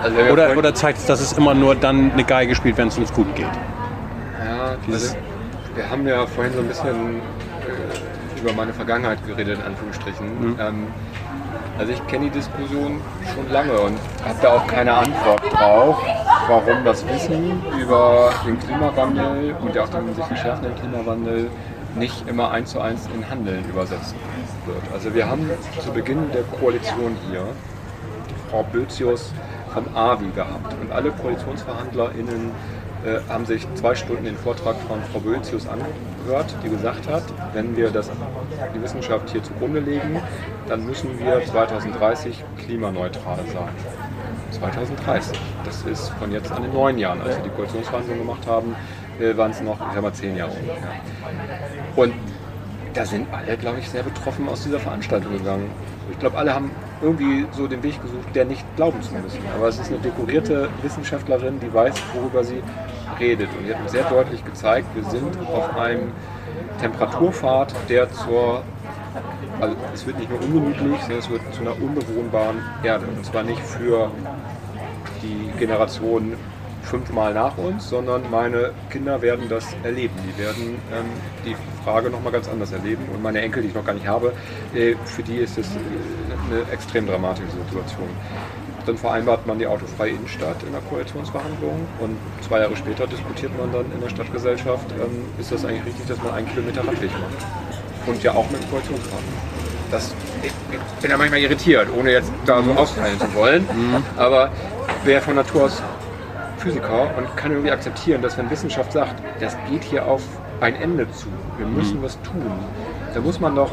Also Oder, oder zeigt es, dass es immer nur dann eine Geige spielt, wenn es uns gut geht? Ja, also, wir haben ja vorhin so ein bisschen äh, über meine Vergangenheit geredet, in Anführungsstrichen. Ähm, also ich kenne die Diskussion schon lange und habe da auch keine Antwort drauf, warum das Wissen über den Klimawandel und ja auch den sich verschärfenden Klimawandel nicht immer eins zu eins in Handeln übersetzt wird. Also wir haben zu Beginn der Koalition hier Frau Bözius vom AWI gehabt. Und alle KoalitionsverhandlerInnen äh, haben sich zwei Stunden den Vortrag von Frau Bözius angehört, die gesagt hat, wenn wir das, die Wissenschaft hier zugrunde legen, dann müssen wir 2030 klimaneutral sein. 2030. Das ist von jetzt an in neun Jahren. Als wir die Koalitionsverhandlungen gemacht haben, äh, waren es noch, ich sag mal, zehn Jahre ungefähr. Und da sind alle, glaube ich, sehr betroffen aus dieser Veranstaltung gegangen. Ich glaube, alle haben irgendwie so den Weg gesucht, der nicht glauben zu müssen. Aber es ist eine dekorierte Wissenschaftlerin, die weiß, worüber sie redet. Und die hat mir sehr deutlich gezeigt, wir sind auf einem Temperaturpfad, der zur, also es wird nicht nur ungemütlich, sondern es wird zu einer unbewohnbaren Erde. Und zwar nicht für die Generation fünfmal nach uns, sondern meine Kinder werden das erleben. Die werden ähm, die Frage nochmal ganz anders erleben. Und meine Enkel, die ich noch gar nicht habe, äh, für die ist es äh, eine extrem dramatische Situation. Dann vereinbart man die autofreie Innenstadt in der Koalitionsverhandlung und zwei Jahre später diskutiert man dann in der Stadtgesellschaft, ähm, ist das eigentlich richtig, dass man einen Kilometer Radweg macht. Und ja auch mit dem Koalitionspartner. Das, ich, ich bin ja manchmal irritiert, ohne jetzt da so austeilen zu wollen. Aber wer von Natur aus Physiker und kann irgendwie akzeptieren, dass wenn Wissenschaft sagt, das geht hier auf ein Ende zu, wir müssen was tun, da muss man doch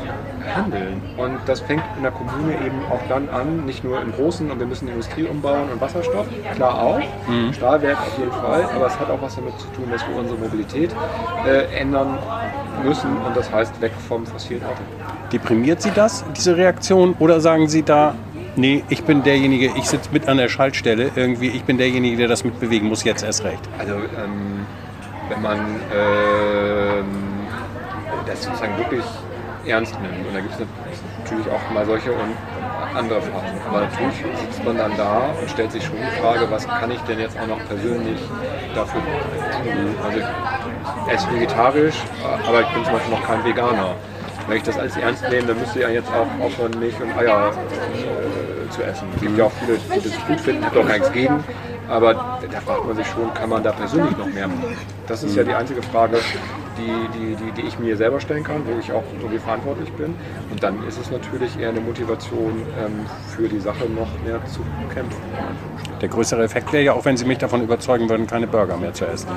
handeln. Und das fängt in der Kommune eben auch dann an, nicht nur im Großen und wir müssen Industrie umbauen und Wasserstoff, klar auch, Stahlwerk auf jeden Fall, aber es hat auch was damit zu tun, dass wir unsere Mobilität äh, ändern müssen und das heißt weg vom fossilen Auto. Deprimiert Sie das, diese Reaktion? Oder sagen Sie da, nee, ich bin derjenige, ich sitze mit an der Schaltstelle, irgendwie, ich bin derjenige, der das mitbewegen muss, jetzt erst recht? Also ähm, wenn man ähm, das sozusagen wirklich ernst nimmt, und da gibt es natürlich auch mal solche und andere Phasen, aber natürlich sitzt man dann da und stellt sich schon die Frage, was kann ich denn jetzt auch noch persönlich dafür tun? Also ich esse vegetarisch, aber ich bin zum Beispiel noch kein Veganer. Wenn ich das alles ernst nehme, dann müsste ja jetzt auch aufhören, Milch und Eier zu essen. Es gibt ja auch viele, die das gut finden, hat auch nichts gegen. Aber da fragt man sich schon, kann man da persönlich noch mehr machen? Das ist ja die einzige Frage, die, die, die, die ich mir selber stellen kann, wo ich auch irgendwie verantwortlich bin. Und dann ist es natürlich eher eine Motivation, ähm, für die Sache noch mehr zu kämpfen. Der größere Effekt wäre ja auch, wenn Sie mich davon überzeugen würden, keine Burger mehr zu essen.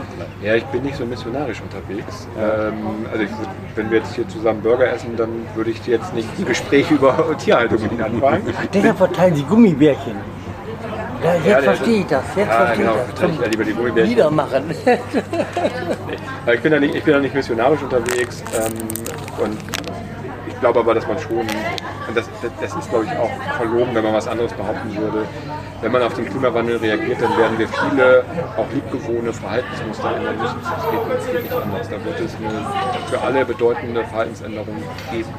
Ja, ich bin nicht so missionarisch unterwegs. Ähm, also ich, wenn wir jetzt hier zusammen Burger essen, dann würde ich jetzt nicht ein Gespräch über Tierhaltung mit Ihnen anfangen. Deshalb verteilen sie Gummibärchen. Ja, jetzt Ja, verstehe ich das. Jetzt Ja, verstehe genau, ich das. ich ja lieber die Gummibärchen. Niedermachen. Ja, Ich bin da nicht, ich bin da nicht missionarisch unterwegs ähm, und ich glaube aber, dass man schon, und das, das, das ist glaube ich auch verlogen, wenn man was anderes behaupten würde, wenn man auf den Klimawandel reagiert, dann werden wir viele auch liebgewohnte Verhaltensmuster ändern müssen. Das geht, das geht nicht anders. Da wird es eine für alle bedeutende Verhaltensänderung geben.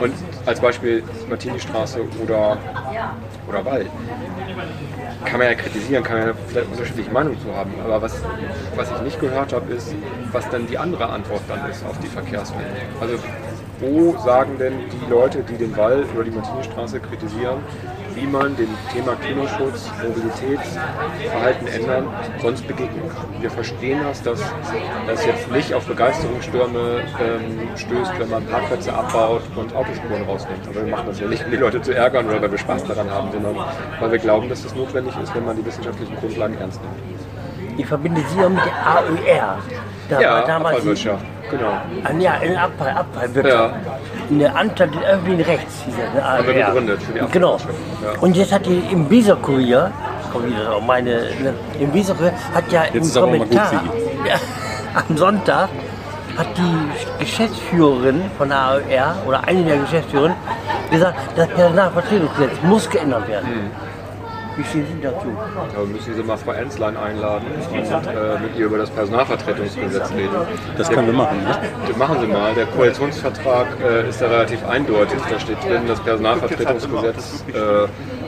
Und als Beispiel Martini-Straße oder, oder Wald. Kann man ja kritisieren, kann man ja vielleicht unterschiedliche Meinungen zu haben. Aber was, was ich nicht gehört habe, ist, was dann die andere Antwort dann ist auf die Verkehrswende. Also wo sagen denn die Leute, die den Wald oder die Martini-Straße kritisieren, wie man dem Thema Klimaschutz, Mobilitätsverhalten ändern, sonst begegnen kann. Wir verstehen das, dass das jetzt nicht auf Begeisterungsstürme ähm, stößt, wenn man Parkplätze abbaut und Autospuren rausnimmt. Aber wir machen das ja nicht, um die Leute zu ärgern oder weil wir Spaß daran haben, sondern weil wir glauben, dass das notwendig ist, wenn man die wissenschaftlichen Grundlagen ernst nimmt. Ich verbinde sie auch mit der AÖR. Da Ja, damals Abfallwirtschaft, genau. Ah, ja, in Abfall, Abfallwirtschaft. In der Anstalt des öffentlichen Rechts, hieß das, ne? Wir AÖR. gegründet für die Genau. Ja. Und jetzt hat die im Weser-Kurier, komm wieder auf meine, ne, im Weser-Kurier hat ja im gut, Kommentar, ja, am Sonntag hat die Geschäftsführerin von der oder eine der Geschäftsführerinnen gesagt, das Personalvertretungsgesetz muss geändert werden. Hm. Wie stehen Sie dazu? Da müssen Sie mal Frau Enzlein einladen und äh, mit ihr über das Personalvertretungsgesetz reden. Das können wir machen, ne? Machen Sie mal. Der Koalitionsvertrag äh, ist da relativ eindeutig. Da steht drin, das Personalvertretungsgesetz äh,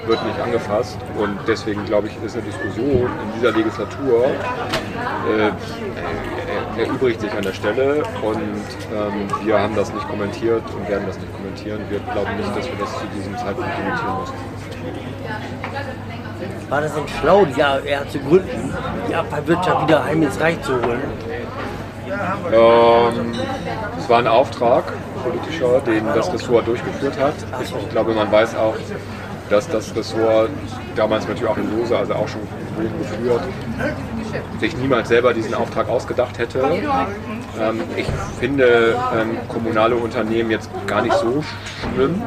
wird nicht angefasst. Und deswegen glaube ich, ist eine Diskussion in dieser Legislatur äh, äh, erübrigt sich an der Stelle. Und ähm, wir haben das nicht kommentiert und werden das nicht kommentieren. Wir glauben nicht, dass wir das zu diesem Zeitpunkt kommentieren müssen. War das denn schlau, die AÖR zu gründen, die Abfallwirtschaft wieder heim ins Reich zu holen? Ähm, es war ein Auftrag politischer, den das Ressort durchgeführt hat. Ich, ich glaube, man weiß auch, dass das Ressort damals mit Joachim Lose, also auch schon geführt, sich niemals selber diesen Auftrag ausgedacht hätte. Ähm, ich finde ähm, kommunale Unternehmen jetzt gar nicht so schlimm.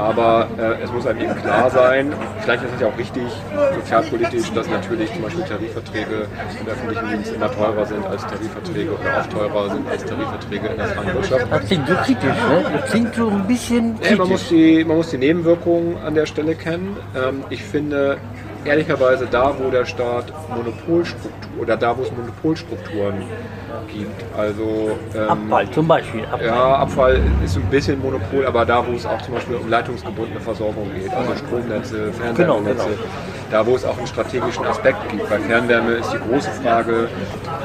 Aber äh, es muss einem eben klar sein, vielleicht ist es ja auch richtig sozialpolitisch, dass natürlich zum Beispiel Tarifverträge im öffentlichen Dienst immer teurer sind als Tarifverträge oder oft teurer sind als Tarifverträge in der freien Wirtschaft. Das klingt so kritisch, ne? Das klingt so ein bisschen Nee, man, muss kritisch. die, man muss die Nebenwirkungen an der Stelle kennen. Ähm, ich finde, ehrlicherweise da, wo der Staat Monopolstruktur oder da, wo es Monopolstrukturen gibt, also ähm, Abfall zum Beispiel. Abfall. ja, Abfall ist ein bisschen Monopol, aber da, wo es auch zum Beispiel um leitungsgebundene Versorgung geht, also Stromnetze, Fernwärmenetze, Genau, da, wo es auch einen strategischen Aspekt gibt. Bei Fernwärme ist die große Frage,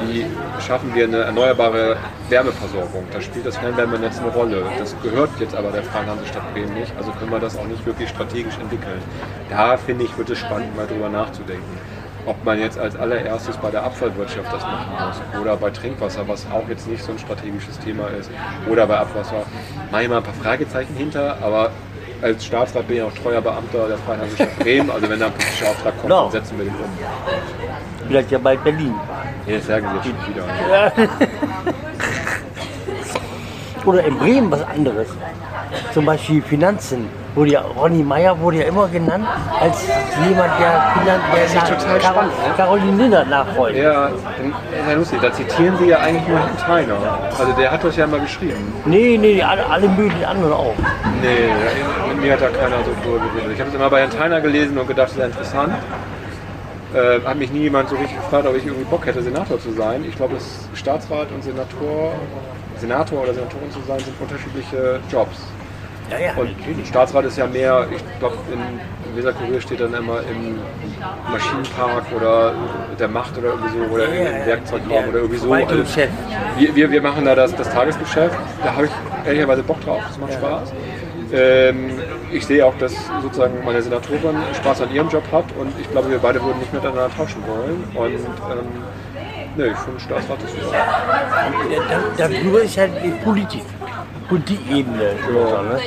wie schaffen wir eine erneuerbare Wärmeversorgung? Da spielt das Fernwärmenetz eine Rolle. Das gehört jetzt aber der Freien Hansestadt Bremen nicht, also können wir das auch nicht wirklich strategisch entwickeln. Da finde ich, wird es spannend, mal drüber nachzudenken ob man jetzt als allererstes bei der Abfallwirtschaft das machen muss oder bei Trinkwasser, was auch jetzt nicht so ein strategisches Thema ist, oder bei Abwasser. Mache ich mal ein paar Fragezeichen hinter, aber als Staatsrat bin ich auch treuer Beamter der Freien Hansestadt Bremen, also wenn da ein politischer Auftrag kommt, Genau. dann setzen wir den um. Vielleicht ja bald Berlin. Nee, das sagen sie jetzt schon wieder. oder in Bremen was anderes. Zum Beispiel Finanzen. Wurde ja, Ronny Meyer wurde ja immer genannt als jemand, der, Finan der ist total spannend, ne? Caroline Lindert nachfolgt. Ja, ja, lustig. Da zitieren Sie ja eigentlich nur Herrn Theiner. Also der hat das ja mal geschrieben. Nee, nee, alle, alle möglichen anderen auch. Nee, mit mir hat da keiner so drüber geredet. Ich habe es immer bei Herrn Theiner gelesen und gedacht, das ist interessant. Äh, hat mich nie jemand so richtig gefragt, ob ich irgendwie Bock hätte, Senator zu sein. Ich glaube, das Staatsrat und Senator, Senator oder Senatorin zu sein, sind unterschiedliche Jobs. Ja, ja, Und Staatsrat ist ja mehr, ich glaube, in Weserkurier steht dann immer im Maschinenpark oder der Macht oder irgendwie so, oder im Werkzeugraum oder irgendwie so. Also, wir, wir, wir machen da das, das Tagesgeschäft, da habe ich ehrlicherweise Bock drauf, das macht Spaß. Ähm, ich sehe auch, dass sozusagen meine Senatorin Spaß an ihrem Job hat und ich glaube, wir beide würden nicht miteinander tauschen wollen. Und ähm, nee, ich finde Staatsrat ist super. Da- Darüber ist ja die Politik. Politikebene. Ja. Ne?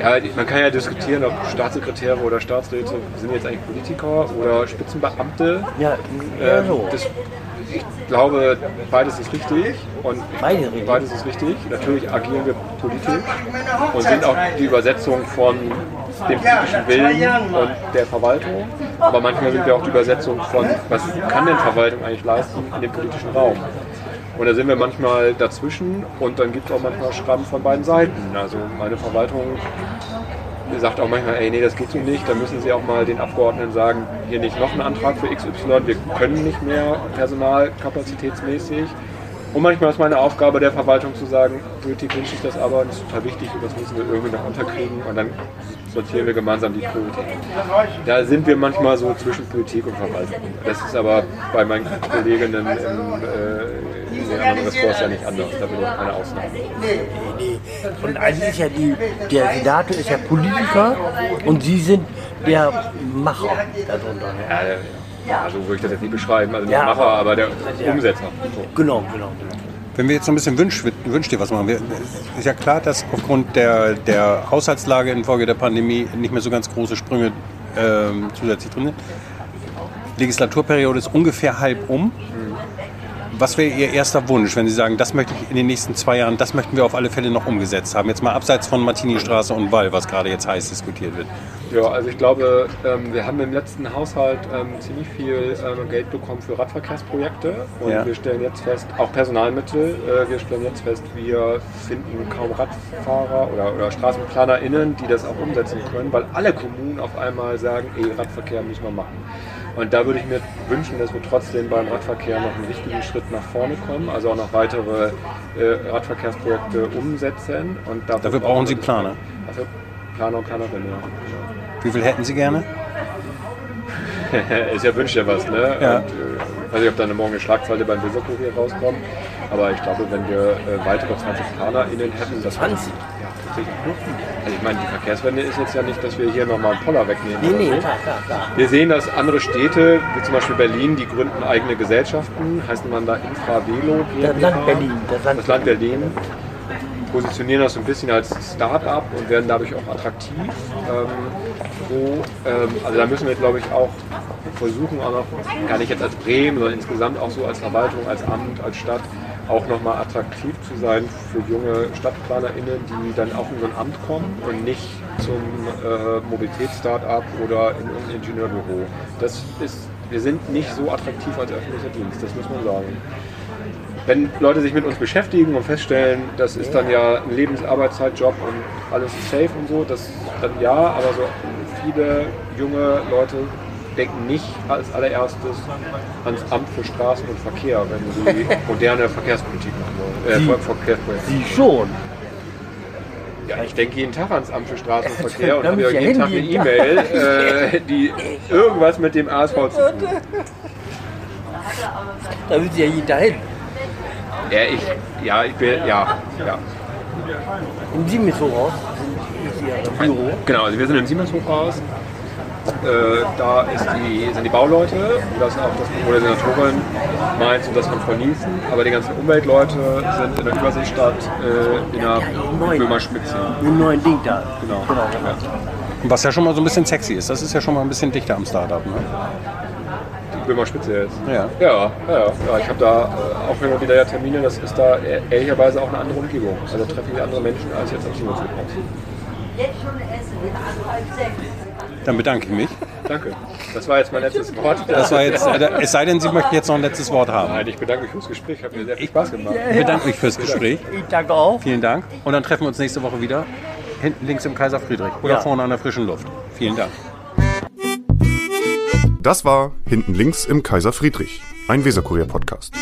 Ja, die- man kann ja diskutieren, ob Staatssekretäre oder Staatsräte sind jetzt eigentlich Politiker oder Spitzenbeamte. Ja, ja, Ähm, so. das, ich glaube, beides ist richtig und beides ist richtig. Natürlich agieren wir politisch und sind auch die Übersetzung von dem politischen Willen und der Verwaltung. Aber manchmal sind wir auch die Übersetzung von, was kann denn Verwaltung eigentlich leisten in dem politischen Raum. Und da sind wir manchmal dazwischen und dann gibt es auch manchmal Schrammen von beiden Seiten. Also meine Verwaltung sagt auch manchmal, ey, nee, das geht so nicht. Da müssen sie auch mal den Abgeordneten sagen, hier nicht noch einen Antrag für XY, wir können nicht mehr personalkapazitätsmäßig. Und manchmal ist meine Aufgabe der Verwaltung zu sagen, Politik wünscht sich das aber, das ist total wichtig und das müssen wir irgendwie noch unterkriegen und dann sortieren wir gemeinsam die Prioritäten. Da sind wir manchmal so zwischen Politik und Verwaltung. Das ist aber bei meinen Kolleginnen im, äh, den anderen Ressorts ja nicht anders. Da bin ich keine Ausnahme. Und eigentlich ist ja die, der Senator ist ja Politiker und Sie sind der Macher darunter. Ja, der- ja, so würde ich das jetzt nicht beschreiben, also nicht Ja, Macher, aber- der Umsetzer. So. Genau, genau, genau. Wenn wir jetzt so ein bisschen wünsch, wünsch dir was machen, wir, ist ja klar, dass aufgrund der, der Haushaltslage infolge der Pandemie nicht mehr so ganz große Sprünge ähm, zusätzlich drin sind. Legislaturperiode ist ungefähr halb um. Was wäre Ihr erster Wunsch, wenn Sie sagen, das möchte ich in den nächsten zwei Jahren, das möchten wir auf alle Fälle noch umgesetzt haben? Jetzt mal abseits von Martini-Straße und Wall, was gerade jetzt heiß diskutiert wird. Ja, also ich glaube, ähm, wir haben im letzten Haushalt ähm, ziemlich viel ähm, Geld bekommen für Radverkehrsprojekte und Ja. wir stellen jetzt fest, auch Personalmittel, äh, wir stellen jetzt fest, wir finden kaum Radfahrer oder, oder StraßenplanerInnen, die das auch umsetzen können, weil alle Kommunen auf einmal sagen, ey, Radverkehr müssen wir machen. Und da würde ich mir wünschen, dass wir trotzdem beim Radverkehr noch einen wichtigen Schritt nach vorne kommen, also auch noch weitere äh, Radverkehrsprojekte umsetzen. Und Dafür brauchen Sie Planer. Dafür Planer und Planerinnen, ja. Wie viel hätten Sie gerne? ist ja wünscht ja was, ne? Ja. Und, äh, ich weiß nicht, ob da eine morgen eine Schlagzeile beim Weserkurier rauskommt, aber ich glaube, wenn wir äh, weitere 20 PlanerInnen hätten, das 20? Tatsächlich. Also ich meine, die Verkehrswende ist jetzt ja nicht, dass wir hier nochmal einen Poller wegnehmen. Nee, nee, so. klar, klar, klar. Wir sehen, dass andere Städte, wie zum Beispiel Berlin, die gründen eigene Gesellschaften, heißen man da Infravelo. Das. Land Berlin, das Land Das Land Berlin positionieren das so ein bisschen als Start-up und werden dadurch auch attraktiv. Ähm, wo, ähm, also da müssen wir, glaube ich, auch versuchen, auch noch, gar nicht jetzt als Bremen, sondern insgesamt auch so als Verwaltung, als Amt, als Stadt, auch nochmal attraktiv zu sein für junge StadtplanerInnen, die dann auch in so ein Amt kommen und nicht zum äh, Mobilitäts-Startup oder in irgendein Ingenieurbüro. Das ist, wir sind nicht so attraktiv als öffentlicher Dienst, das muss man sagen wenn Leute sich mit uns beschäftigen und feststellen, das ist dann ja ein Lebensarbeitszeitjob und alles ist safe und so, das dann ja, aber so viele junge Leute denken nicht als allererstes ans Amt für Straßen und Verkehr, wenn sie moderne Verkehrspolitik machen wollen. Äh, Sie- Ver- Verkehrspolitik. Sie schon. Ja, ich denke jeden Tag ans Amt für Straßen und Verkehr und habe ja jeden Tag eine. E-Mail, äh, die irgendwas mit dem ASV zu tun hat. Da will Sie ja jeder hin. Ja, ich, ja, ich bin, ja, ja. Im Siemenshochhaus ist Ihr Büro. Genau, also wir sind im Siemens-Hochhaus. Äh, da ist die, sind die Bauleute, und das ist auch das Büro der Senatorin Mainz und das von Frau Nielsen. Aber die ganzen Umweltleute sind in der Überseestadt äh, in der. Böhmerspitze. Mit dem neuen Ding da. Genau. genau. Ja. Was ja schon mal so ein bisschen sexy ist. Das ist ja schon mal ein bisschen dichter am Startup. Ne? Böhmer Spitze jetzt. Ja. Ja, ja, ja. ja ich habe da äh, auch immer wieder Termine, das ist da e- ehrlicherweise auch eine andere Umgebung. Also treffe ich andere Menschen als jetzt am Simonsflughaus. Jetzt schon essen, halb sechs. Dann bedanke ich mich. Danke. Das war jetzt mein letztes Wort. Das war jetzt, äh, es sei denn, Sie möchten jetzt noch ein letztes Wort haben. Nein, ich bedanke mich fürs Gespräch. Hat mir sehr viel Spaß gemacht. Ich bedanke mich fürs Gespräch. Ich danke auch. Vielen Dank. Und dann treffen wir uns nächste Woche wieder. Hinten links im Kaiser Friedrich. Oder Ja. vorne an der frischen Luft. Vielen Dank. Das war Hinten links im Kaiser Friedrich, ein Weserkurier-Podcast.